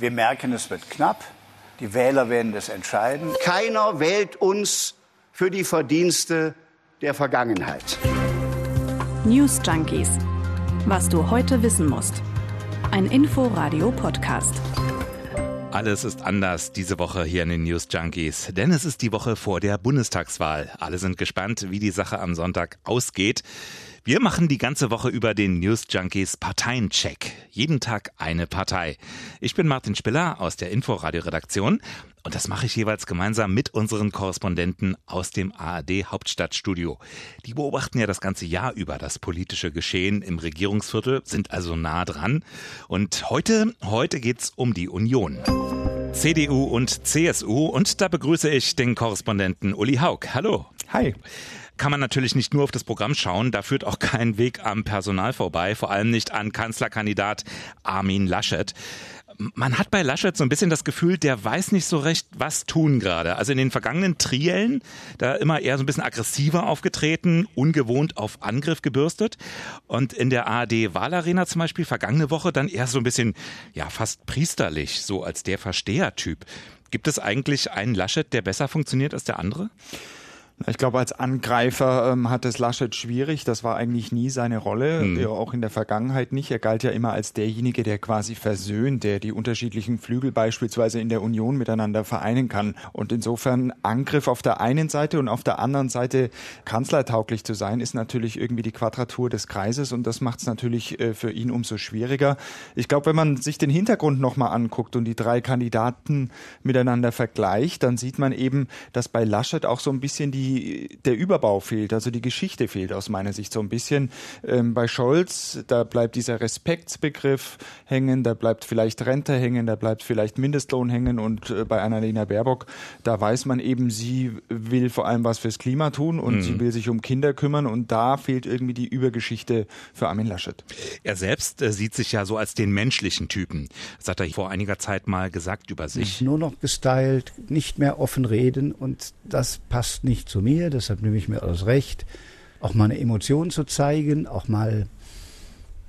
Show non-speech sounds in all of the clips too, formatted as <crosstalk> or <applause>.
Wir merken, es wird knapp. Die Wähler werden das entscheiden. Keiner wählt uns für die Verdienste der Vergangenheit. News Junkies. Was du heute wissen musst. Ein Info-Radio-Podcast. Alles ist anders diese Woche hier in den News Junkies, denn es ist die Woche vor der Bundestagswahl. Alle sind gespannt, wie die Sache am Sonntag ausgeht. Wir machen die ganze Woche über den News Junkies Parteiencheck. Jeden Tag eine Partei. Ich bin Martin Spiller aus der Inforadio-Redaktion und das mache ich jeweils gemeinsam mit unseren Korrespondenten aus dem ARD Hauptstadtstudio. Die beobachten ja das ganze Jahr über das politische Geschehen im Regierungsviertel, sind also nah dran. Und heute, heute geht's um die Union. CDU und CSU und da begrüße ich den Korrespondenten Uli Haug. Hallo. Hi kann man natürlich nicht nur auf das Programm schauen, da führt auch kein Weg am Personal vorbei, vor allem nicht an Kanzlerkandidat Armin Laschet. Man hat bei Laschet so ein bisschen das Gefühl, der weiß nicht so recht, was tun gerade. Also in den vergangenen Triellen, da immer eher so ein bisschen aggressiver aufgetreten, ungewohnt auf Angriff gebürstet. Und in der ARD-Wahlarena zum Beispiel vergangene Woche dann eher so ein bisschen, ja, fast priesterlich, so als der Verstehertyp. Gibt es eigentlich einen Laschet, der besser funktioniert als der andere? Ich glaube, als Angreifer ähm, hat es Laschet schwierig. Das war eigentlich nie seine Rolle, ja, auch in der Vergangenheit nicht. Er galt ja immer als derjenige, der quasi versöhnt, der die unterschiedlichen Flügel beispielsweise in der Union miteinander vereinen kann. Und insofern Angriff auf der einen Seite und auf der anderen Seite kanzlertauglich zu sein, ist natürlich irgendwie die Quadratur des Kreises und das macht es natürlich äh, für ihn umso schwieriger. Ich glaube, wenn man sich den Hintergrund nochmal anguckt und die drei Kandidaten miteinander vergleicht, dann sieht man eben, dass bei Laschet auch so ein bisschen die die, der Überbau fehlt, also die Geschichte fehlt aus meiner Sicht so ein bisschen. Ähm, bei Scholz, da bleibt dieser Respektsbegriff hängen, da bleibt vielleicht Rente hängen, da bleibt vielleicht Mindestlohn hängen und äh, bei Annalena Baerbock, da weiß man eben, sie will vor allem was fürs Klima tun und mhm. sie will sich um Kinder kümmern und da fehlt irgendwie die Übergeschichte für Armin Laschet. Er selbst äh, sieht sich ja so als den menschlichen Typen. Das hat er vor einiger Zeit mal gesagt über sich. Nur noch gestylt, nicht mehr offen reden und das passt nicht zu zu mir, deshalb nehme ich mir das Recht, auch mal eine Emotion zu zeigen, auch mal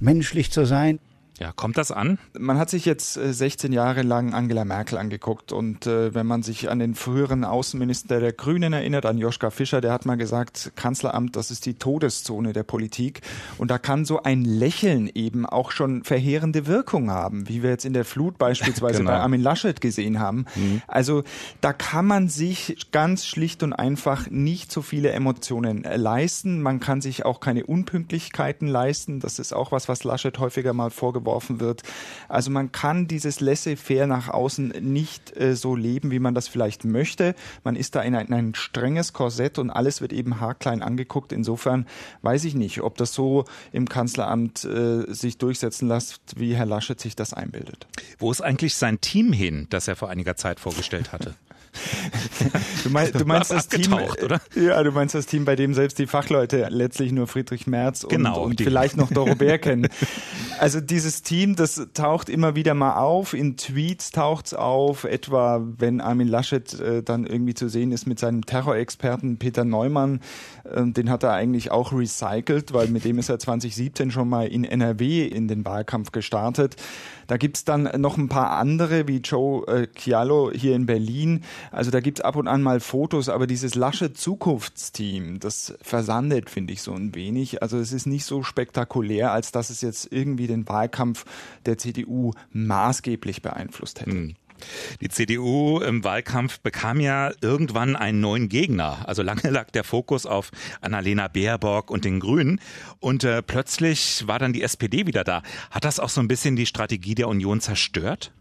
menschlich zu sein. Ja, kommt das an? Man hat sich jetzt 16 äh, Jahre lang Angela Merkel angeguckt und äh, wenn man sich an den früheren Außenminister der Grünen erinnert, an Joschka Fischer, der hat mal gesagt, Kanzleramt, das ist die Todeszone der Politik und da kann so ein Lächeln eben auch schon verheerende Wirkung haben, wie wir jetzt in der Flut <laughs> beispielsweise genau. bei Armin Laschet gesehen haben. Mhm. Also da kann man sich ganz schlicht und einfach nicht so viele Emotionen leisten. Man kann sich auch keine Unpünktlichkeiten leisten. Das ist auch was, was Laschet häufiger mal vorgeworfen vorgeworfen wird. Also man kann dieses Laissez-faire nach außen nicht äh, so leben, wie man das vielleicht möchte. Man ist da in ein, in ein strenges Korsett und alles wird eben haarklein angeguckt. Insofern weiß ich nicht, ob das so im Kanzleramt äh, sich durchsetzen lässt, wie Herr Laschet sich das einbildet. Wo ist eigentlich sein Team hin, das er vor einiger Zeit vorgestellt hatte? <laughs> <laughs> du, mein, du meinst das Team, oder? Ja, du meinst das Team, bei dem selbst die Fachleute letztlich nur Friedrich Merz und, genau, und vielleicht noch Dorobert <laughs> kennen. Also dieses Team, das taucht immer wieder mal auf. In Tweets taucht's auf, etwa wenn Armin Laschet äh, dann irgendwie zu sehen ist mit seinem Terrorexperten Peter Neumann. Äh, den hat er eigentlich auch recycelt, weil mit dem ist er 2017 schon mal in NRW in den Wahlkampf gestartet. Da gibt's dann noch ein paar andere, wie Joe äh, Chialo hier in Berlin. Also da gibt's ab und an mal Fotos, aber dieses lasche Zukunftsteam, das versandet, finde ich, so ein wenig. Also es ist nicht so spektakulär, als dass es jetzt irgendwie den Wahlkampf der CDU maßgeblich beeinflusst hätte. Hm. Die CDU im Wahlkampf bekam ja irgendwann einen neuen Gegner. Also lange lag der Fokus auf Annalena Baerbock und den Grünen und äh, plötzlich war dann die SPD wieder da. Hat das auch so ein bisschen die Strategie der Union zerstört?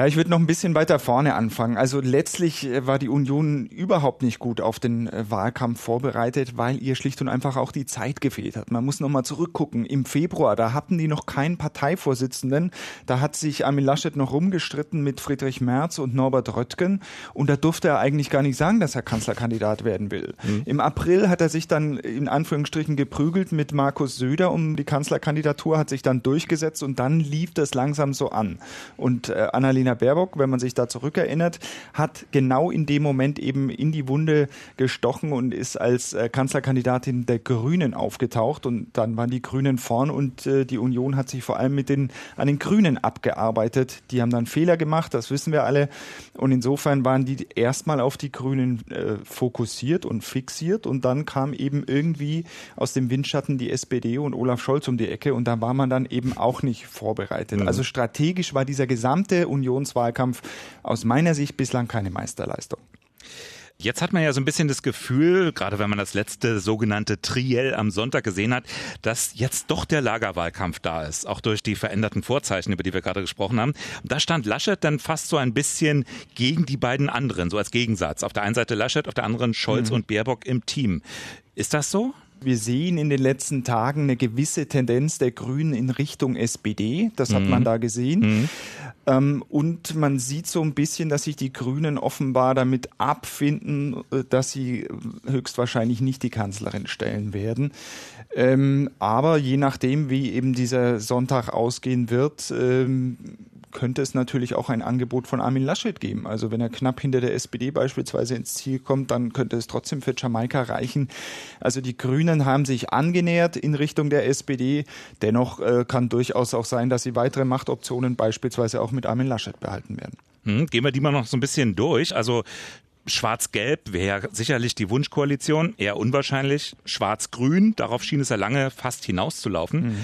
Ja, ich würde noch ein bisschen weiter vorne anfangen. Also letztlich äh, war die Union überhaupt nicht gut auf den äh, Wahlkampf vorbereitet, weil ihr schlicht und einfach auch die Zeit gefehlt hat. Man muss noch mal zurückgucken. Im Februar, da hatten die noch keinen Parteivorsitzenden. Da hat sich Armin Laschet noch rumgestritten mit Friedrich Merz und Norbert Röttgen. Und da durfte er eigentlich gar nicht sagen, dass er Kanzlerkandidat werden will. Mhm. Im April hat er sich dann in Anführungsstrichen geprügelt mit Markus Söder um die Kanzlerkandidatur, hat sich dann durchgesetzt und dann lief das langsam so an. Und äh, Annalena Annalena Baerbock, wenn man sich da zurückerinnert, hat genau in dem Moment eben in die Wunde gestochen und ist als äh, Kanzlerkandidatin der Grünen aufgetaucht. Und dann waren die Grünen vorn und äh, die Union hat sich vor allem mit den, an den Grünen abgearbeitet. Die haben dann Fehler gemacht, das wissen wir alle. Und insofern waren die erstmal auf die Grünen äh, fokussiert und fixiert. Und dann kam eben irgendwie aus dem Windschatten die SPD und Olaf Scholz um die Ecke. Und da war man dann eben auch nicht vorbereitet. Mhm. Also strategisch war dieser gesamte Unionswahlkampf aus meiner Sicht bislang keine Meisterleistung. Jetzt hat man ja so ein bisschen das Gefühl, gerade wenn man das letzte sogenannte Triell am Sonntag gesehen hat, dass jetzt doch der Lagerwahlkampf da ist, auch durch die veränderten Vorzeichen, über die wir gerade gesprochen haben. Und da stand Laschet dann fast so ein bisschen gegen die beiden anderen, so als Gegensatz. Auf der einen Seite Laschet, auf der anderen Scholz mhm. und Baerbock im Team. Ist das so? Wir sehen in den letzten Tagen eine gewisse Tendenz der Grünen in Richtung SPD. Das hat mhm. man da gesehen. Mhm. Ähm, und man sieht so ein bisschen, dass sich die Grünen offenbar damit abfinden, äh, dass sie höchstwahrscheinlich nicht die Kanzlerin stellen werden. Ähm, aber je nachdem, wie eben dieser Sonntag ausgehen wird, ähm, könnte es natürlich auch ein Angebot von Armin Laschet geben. Also wenn er knapp hinter der SPD beispielsweise ins Ziel kommt, dann könnte es trotzdem für Jamaika reichen. Also die Grünen haben sich angenähert in Richtung der SPD. Dennoch äh, kann durchaus auch sein, dass sie weitere Machtoptionen beispielsweise auch mit Armin Laschet behalten werden. Hm, gehen wir die mal noch so ein bisschen durch. Also Schwarz-Gelb wäre sicherlich die Wunschkoalition, eher unwahrscheinlich. Schwarz-Grün, darauf schien es ja lange fast hinauszulaufen. Mhm.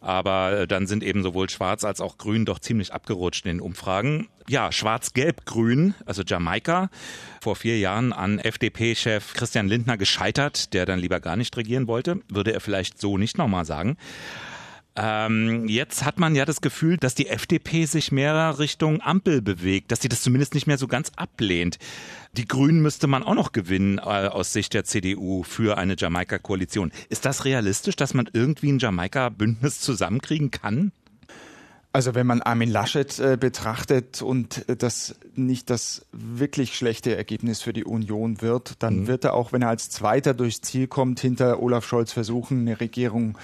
Aber äh, dann sind eben sowohl Schwarz als auch Grün doch ziemlich abgerutscht in den Umfragen. Ja, Schwarz-Gelb-Grün, also Jamaika, vor vier Jahren an FDP-Chef Christian Lindner gescheitert, der dann lieber gar nicht regieren wollte, würde er vielleicht so nicht nochmal sagen. Ähm, jetzt hat man ja das Gefühl, dass die FDP sich mehr Richtung Ampel bewegt, dass sie das zumindest nicht mehr so ganz ablehnt. Die Grünen müsste man auch noch gewinnen äh, aus Sicht der CDU für eine Jamaika-Koalition. Ist das realistisch, dass man irgendwie ein Jamaika-Bündnis zusammenkriegen kann? Also wenn man Armin Laschet äh, betrachtet und äh, das nicht das wirklich schlechte Ergebnis für die Union wird, dann mhm. wird er auch, wenn er als Zweiter durchs Ziel kommt, hinter Olaf Scholz versuchen, eine Regierung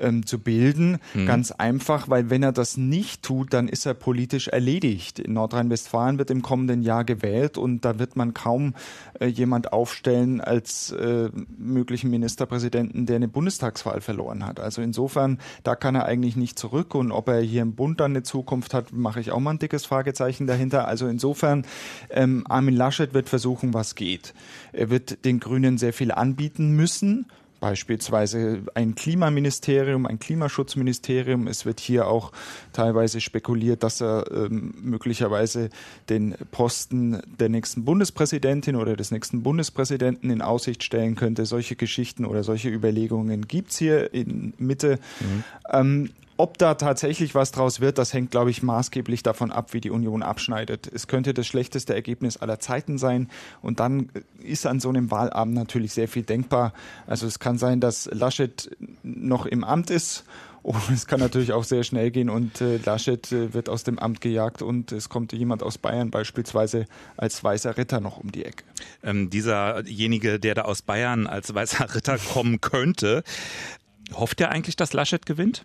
ähm, zu bilden. Mhm. Ganz einfach, weil wenn er das nicht tut, dann ist er politisch erledigt. In Nordrhein-Westfalen wird im kommenden Jahr gewählt und da wird man kaum äh, jemand aufstellen als äh, möglichen Ministerpräsidenten, der eine Bundestagswahl verloren hat. Also insofern, da kann er eigentlich nicht zurück und ob er hier im Bund dann eine Zukunft hat, mache ich auch mal ein dickes Fragezeichen dahinter. Also insofern, ähm, Armin Laschet wird versuchen, was geht. Er wird den Grünen sehr viel anbieten müssen beispielsweise ein Klimaministerium, ein Klimaschutzministerium. Es wird hier auch teilweise spekuliert, dass er ähm, möglicherweise den Posten der nächsten Bundespräsidentin oder des nächsten Bundespräsidenten in Aussicht stellen könnte. Solche Geschichten oder solche Überlegungen gibt's hier in Mitte. Mhm. Ähm, ob da tatsächlich was draus wird, das hängt, glaube ich, maßgeblich davon ab, wie die Union abschneidet. Es könnte das schlechteste Ergebnis aller Zeiten sein. Und dann ist an so einem Wahlabend natürlich sehr viel denkbar. Also es kann sein, dass Laschet noch im Amt ist. Und es kann natürlich auch sehr schnell gehen und äh, Laschet äh, wird aus dem Amt gejagt und es kommt jemand aus Bayern beispielsweise als weißer Ritter noch um die Ecke. Ähm, dieserjenige, der da aus Bayern als weißer Ritter kommen könnte, hofft er eigentlich, dass Laschet gewinnt?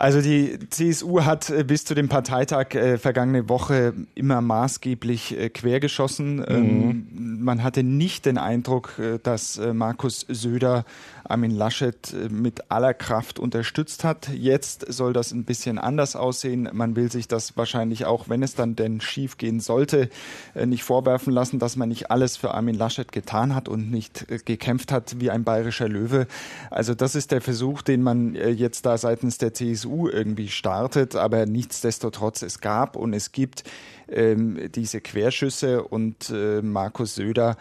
Also die CSU hat äh, bis zu dem Parteitag äh, vergangene Woche immer maßgeblich äh, quergeschossen. Mhm. Ähm, man hatte nicht den Eindruck, äh, dass äh, Markus Söder Armin Laschet äh, mit aller Kraft unterstützt hat. Jetzt soll das ein bisschen anders aussehen. Man will sich das wahrscheinlich auch, wenn es dann denn schief gehen sollte, nicht vorwerfen lassen, dass man nicht alles für Armin Laschet getan hat und nicht gekämpft hat wie ein bayerischer Löwe. Also das ist der Versuch, den man jetzt da seitens der CSU irgendwie startet. Aber nichtsdestotrotz, es gab und es gibt ähm, diese Querschüsse und äh, Markus Söder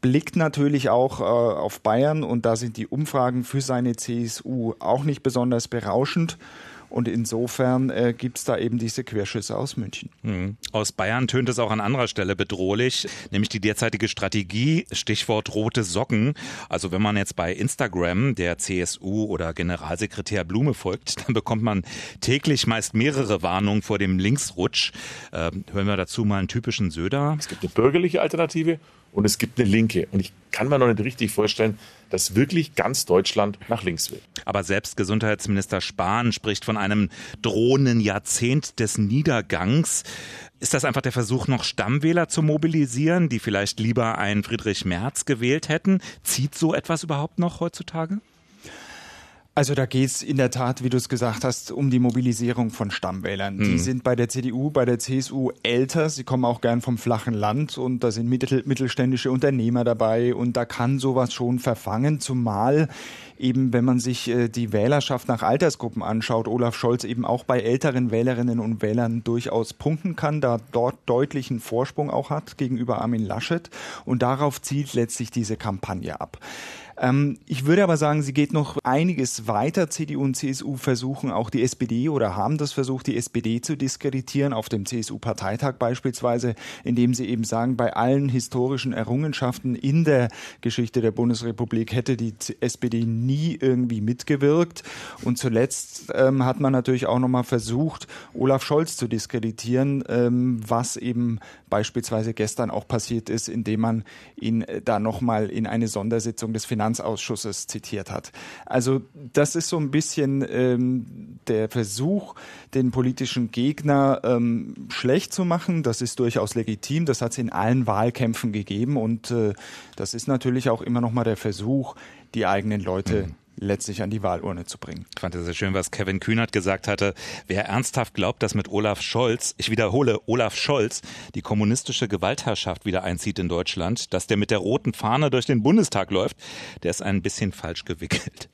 blickt natürlich auch äh, auf Bayern und da sind die Umfragen für seine CSU auch nicht besonders berauschend. Und insofern äh, gibt es da eben diese Querschüsse aus München. Mhm. Aus Bayern tönt es auch an anderer Stelle bedrohlich, nämlich die derzeitige Strategie, Stichwort rote Socken. Also wenn man jetzt bei Instagram der CSU oder Generalsekretär Blume folgt, dann bekommt man täglich meist mehrere Warnungen vor dem Linksrutsch. Ähm, hören wir dazu mal einen typischen Söder. Es gibt eine bürgerliche Alternative und es gibt eine Linke. Und ich kann mir noch nicht richtig vorstellen, dass wirklich ganz Deutschland nach links will. Aber selbst Gesundheitsminister Spahn spricht von einem drohenden Jahrzehnt des Niedergangs. Ist das einfach der Versuch, noch Stammwähler zu mobilisieren, die vielleicht lieber einen Friedrich Merz gewählt hätten? Zieht so etwas überhaupt noch heutzutage? Also da geht es in der Tat, wie du es gesagt hast, um die Mobilisierung von Stammwählern. Mhm. Die sind bei der CDU, bei der CSU älter, sie kommen auch gern vom flachen Land und da sind mittel, mittelständische Unternehmer dabei und da kann sowas schon verfangen, zumal eben, wenn man sich äh, die Wählerschaft nach Altersgruppen anschaut, Olaf Scholz eben auch bei älteren Wählerinnen und Wählern durchaus punkten kann, da dort deutlichen Vorsprung auch hat gegenüber Armin Laschet und darauf zielt letztlich diese Kampagne ab. Ähm, ich würde aber sagen, sie geht noch einiges weiter. CDU und CSU versuchen auch die SPD oder haben das versucht, die SPD zu diskreditieren, auf dem CSU-Parteitag beispielsweise, indem sie eben sagen, bei allen historischen Errungenschaften in der Geschichte der Bundesrepublik hätte die SPD nie irgendwie mitgewirkt. Und zuletzt ähm, hat man natürlich auch nochmal versucht, Olaf Scholz zu diskreditieren, ähm, was eben beispielsweise gestern auch passiert ist, indem man ihn äh, da nochmal in eine Sondersitzung des Finanz Finanzausschusses zitiert hat. Also das ist so ein bisschen ähm, der Versuch, den politischen Gegner ähm, schlecht zu machen. Das ist durchaus legitim. Das hat es in allen Wahlkämpfen gegeben und äh, das ist natürlich auch immer noch mal der Versuch, die eigenen Leute mhm letztlich an die Wahlurne zu bringen. Ich fand es sehr schön, was Kevin Kühnert gesagt hatte. Wer ernsthaft glaubt, dass mit Olaf Scholz, ich wiederhole, Olaf Scholz, die kommunistische Gewaltherrschaft wieder einzieht in Deutschland, dass der mit der roten Fahne durch den Bundestag läuft, der ist ein bisschen falsch gewickelt.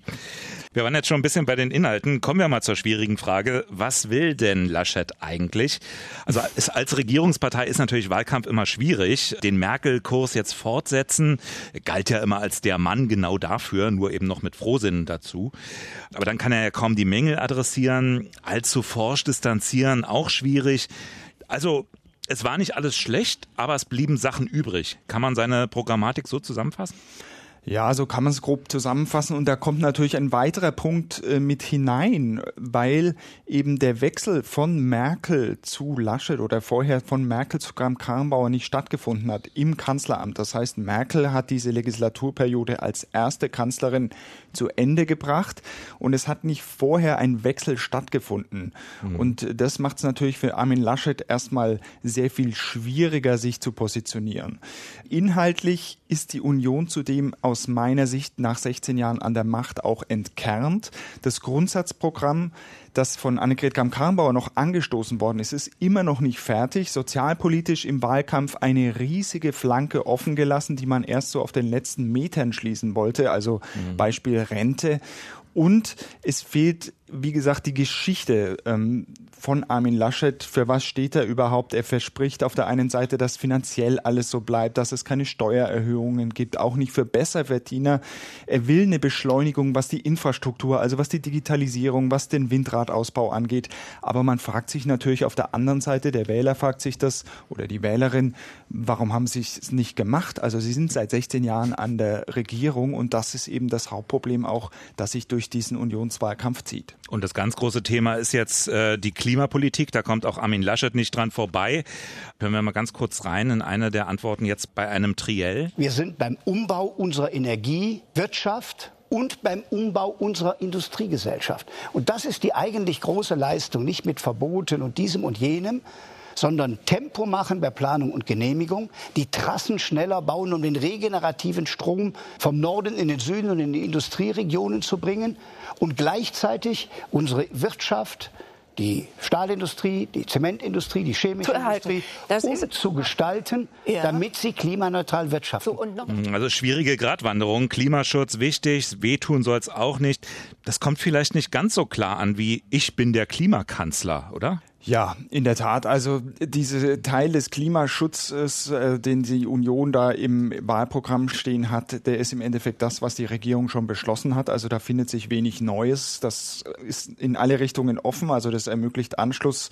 Wir waren jetzt schon ein bisschen bei den Inhalten. Kommen wir mal zur schwierigen Frage. Was will denn Laschet eigentlich? Also als Regierungspartei ist natürlich Wahlkampf immer schwierig. Den Merkel-Kurs jetzt fortsetzen, galt ja immer als der Mann genau dafür, nur eben noch mit Frohsinn dazu. Aber dann kann er ja kaum die Mängel adressieren. Allzu forsch distanzieren, auch schwierig. Also es war nicht alles schlecht, aber es blieben Sachen übrig. Kann man seine Programmatik so zusammenfassen? Ja, so kann man es grob zusammenfassen. Und da kommt natürlich ein weiterer Punkt äh, mit hinein, weil eben der Wechsel von Merkel zu Laschet oder vorher von Merkel zu Kram-Karrenbauer nicht stattgefunden hat im Kanzleramt. Das heißt, Merkel hat diese Legislaturperiode als erste Kanzlerin zu Ende gebracht und es hat nicht vorher ein Wechsel stattgefunden. Mhm. Und das macht es natürlich für Armin Laschet erstmal sehr viel schwieriger, sich zu positionieren. Inhaltlich ist die Union zudem aus meiner Sicht nach 16 Jahren an der Macht auch entkernt. Das Grundsatzprogramm, das von Annegret Kramp-Karrenbauer noch angestoßen worden ist, ist immer noch nicht fertig. Sozialpolitisch im Wahlkampf eine riesige Flanke offen gelassen, die man erst so auf den letzten Metern schließen wollte, also mhm. Beispiel Rente. Und es fehlt, wie gesagt, die Geschichte ähm, von Armin Laschet. Für was steht er überhaupt? Er verspricht auf der einen Seite, dass finanziell alles so bleibt, dass es keine Steuererhöhungen gibt, auch nicht für Besserverdiener. Er will eine Beschleunigung, was die Infrastruktur, also was die Digitalisierung, was den Windradausbau angeht. Aber man fragt sich natürlich auf der anderen Seite, der Wähler fragt sich das oder die Wählerin, warum haben sie es nicht gemacht? Also sie sind seit 16 Jahren an der Regierung und das ist eben das Hauptproblem auch, dass sich durch diesen Unionswahlkampf zieht. Und das ganz große Thema ist jetzt äh, die Klimapolitik. Da kommt auch Armin Laschet nicht dran vorbei. Hören wir mal ganz kurz rein in eine der Antworten jetzt bei einem Triell. Wir sind beim Umbau unserer Energiewirtschaft und beim Umbau unserer Industriegesellschaft. Und das ist die eigentlich große Leistung, nicht mit Verboten und diesem und jenem, sondern Tempo machen bei Planung und Genehmigung, die Trassen schneller bauen, um den regenerativen Strom vom Norden in den Süden und in die Industrieregionen zu bringen und gleichzeitig unsere Wirtschaft die Stahlindustrie, die Zementindustrie, die chemische Industrie umzugestalten, ja. damit sie klimaneutral wirtschaften. So, also schwierige Gratwanderung. Klimaschutz wichtig, wehtun soll es auch nicht. Das kommt vielleicht nicht ganz so klar an wie ich bin der Klimakanzler, oder? Ja, in der Tat. Also diese Teil des Klimaschutzes, äh, den die Union da im Wahlprogramm stehen hat, der ist im Endeffekt das, was die Regierung schon beschlossen hat. Also da findet sich wenig Neues. Das ist in alle Richtungen offen. Also das ermöglicht Anschluss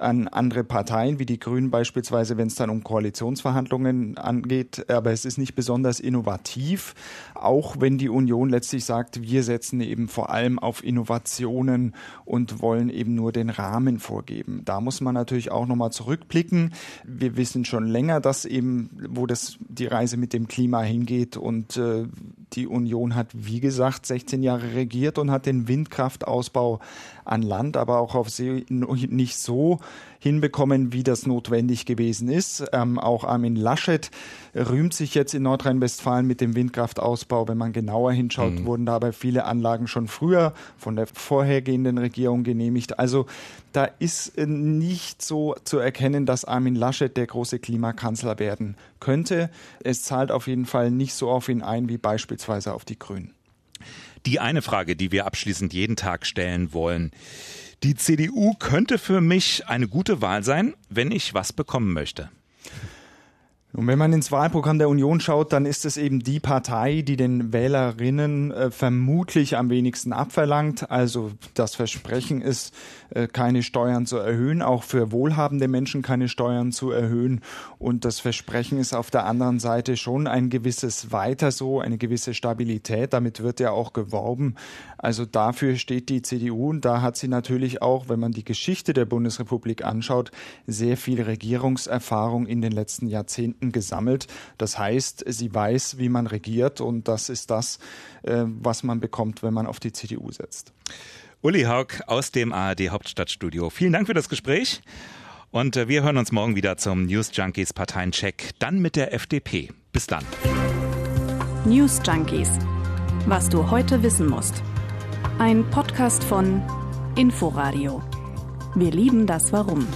an andere Parteien, wie die Grünen beispielsweise, wenn es dann um Koalitionsverhandlungen angeht. Aber es ist nicht besonders innovativ, auch wenn die Union letztlich sagt, wir setzen eben vor allem auf Innovationen und wollen eben nur den Rahmen vorgeben. Da muss man natürlich auch nochmal zurückblicken. Wir wissen schon länger, dass eben, wo das die Reise mit dem Klima hingeht und äh, die Union hat, wie gesagt, 16 Jahre regiert und hat den Windkraftausbau an Land, aber auch auf See nicht so hinbekommen, wie das notwendig gewesen ist. Ähm, auch Armin Laschet rühmt sich jetzt in Nordrhein-Westfalen mit dem Windkraftausbau. Wenn man genauer hinschaut, mhm. wurden dabei viele Anlagen schon früher von der vorhergehenden Regierung genehmigt. Also da ist äh, nicht so zu erkennen, dass Armin Laschet der große Klimakanzler werden könnte. Es zahlt auf jeden Fall nicht so auf ihn ein wie beispielsweise auf die Grünen. Die eine Frage, die wir abschließend jeden Tag stellen wollen. Die CDU könnte für mich eine gute Wahl sein, wenn ich was bekommen möchte. Und wenn man ins Wahlprogramm der Union schaut, dann ist es eben die Partei, die den Wählerinnen äh, vermutlich am wenigsten abverlangt. Also das Versprechen ist, äh, keine Steuern zu erhöhen, auch für wohlhabende Menschen keine Steuern zu erhöhen. Und das Versprechen ist auf der anderen Seite schon ein gewisses Weiter so, eine gewisse Stabilität. Damit wird ja auch geworben. Also dafür steht die CDU und da hat sie natürlich auch, wenn man die Geschichte der Bundesrepublik anschaut, sehr viel Regierungserfahrung in den letzten Jahrzehnten Jahrzehnten gesammelt. Das heißt, sie weiß, wie man regiert und das ist das, äh, was man bekommt, wenn man auf die CDU setzt. Uli Haug aus dem ARD Hauptstadtstudio. Vielen Dank für das Gespräch. Und äh, wir hören uns morgen wieder zum News Junkies Parteiencheck, dann mit der FDP. Bis dann. News Junkies. Was du heute wissen musst. Ein Podcast von Inforadio. Wir lieben das Warum.